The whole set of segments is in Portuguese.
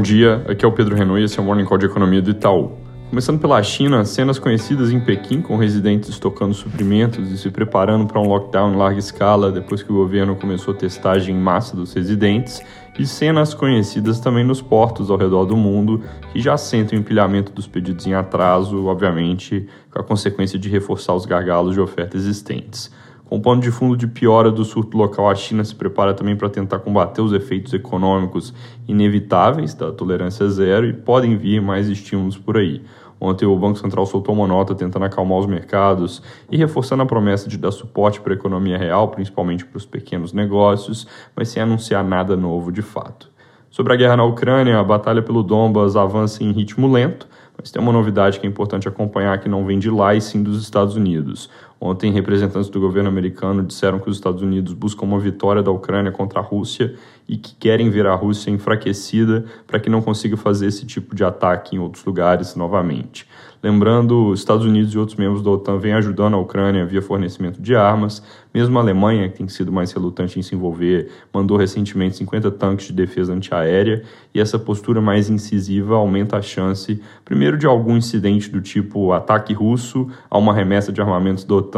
bom dia. Aqui é o Pedro Renault e esse é o Morning Call de Economia do Itaú. Começando pela China, cenas conhecidas em Pequim, com residentes estocando suprimentos e se preparando para um lockdown em larga escala depois que o governo começou a testagem em massa dos residentes, e cenas conhecidas também nos portos ao redor do mundo, que já sentem o empilhamento dos pedidos em atraso, obviamente, com a consequência de reforçar os gargalos de oferta existentes. Com pano de fundo de piora do surto local, a China se prepara também para tentar combater os efeitos econômicos inevitáveis da tolerância zero e podem vir mais estímulos por aí. Ontem o Banco Central soltou uma nota tentando acalmar os mercados e reforçando a promessa de dar suporte para a economia real, principalmente para os pequenos negócios, mas sem anunciar nada novo de fato. Sobre a guerra na Ucrânia, a batalha pelo Donbas avança em ritmo lento, mas tem uma novidade que é importante acompanhar que não vem de lá e sim dos Estados Unidos. Ontem, representantes do governo americano disseram que os Estados Unidos buscam uma vitória da Ucrânia contra a Rússia e que querem ver a Rússia enfraquecida para que não consiga fazer esse tipo de ataque em outros lugares novamente. Lembrando, os Estados Unidos e outros membros da OTAN vêm ajudando a Ucrânia via fornecimento de armas. Mesmo a Alemanha, que tem sido mais relutante em se envolver, mandou recentemente 50 tanques de defesa antiaérea, e essa postura mais incisiva aumenta a chance, primeiro, de algum incidente do tipo ataque russo a uma remessa de armamentos da OTAN,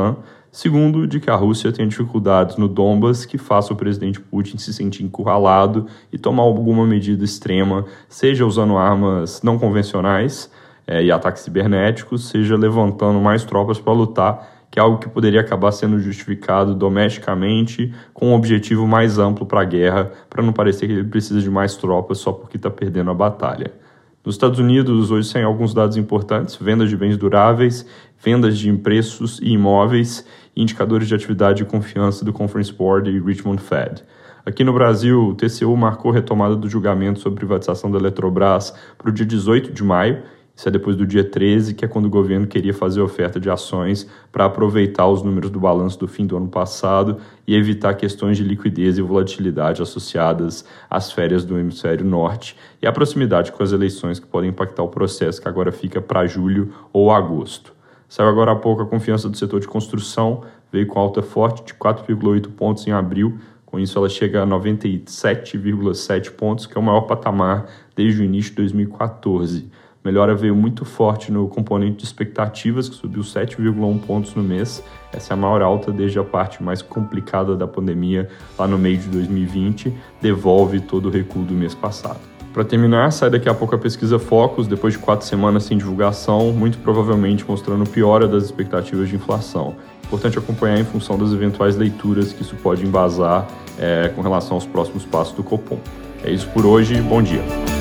Segundo, de que a Rússia tem dificuldades no Donbas que faça o presidente Putin se sentir encurralado e tomar alguma medida extrema, seja usando armas não convencionais, é, e ataques cibernéticos, seja levantando mais tropas para lutar, que é algo que poderia acabar sendo justificado domesticamente com um objetivo mais amplo para a guerra, para não parecer que ele precisa de mais tropas só porque está perdendo a batalha. Nos Estados Unidos, hoje saem alguns dados importantes: vendas de bens duráveis, vendas de preços e imóveis, indicadores de atividade e confiança do Conference Board e Richmond Fed. Aqui no Brasil, o TCU marcou retomada do julgamento sobre privatização da Eletrobras para o dia 18 de maio isso é depois do dia 13, que é quando o governo queria fazer oferta de ações para aproveitar os números do balanço do fim do ano passado e evitar questões de liquidez e volatilidade associadas às férias do hemisfério norte e a proximidade com as eleições que podem impactar o processo, que agora fica para julho ou agosto. Saiu agora há pouco a confiança do setor de construção, veio com alta forte de 4,8 pontos em abril, com isso, ela chega a 97,7 pontos, que é o maior patamar desde o início de 2014 melhora veio muito forte no componente de expectativas, que subiu 7,1 pontos no mês. Essa é a maior alta desde a parte mais complicada da pandemia, lá no meio de 2020, devolve todo o recuo do mês passado. Para terminar, sai daqui a pouco a pesquisa Focus, depois de quatro semanas sem divulgação, muito provavelmente mostrando piora das expectativas de inflação. Importante acompanhar em função das eventuais leituras que isso pode embasar é, com relação aos próximos passos do Copom. É isso por hoje, bom dia.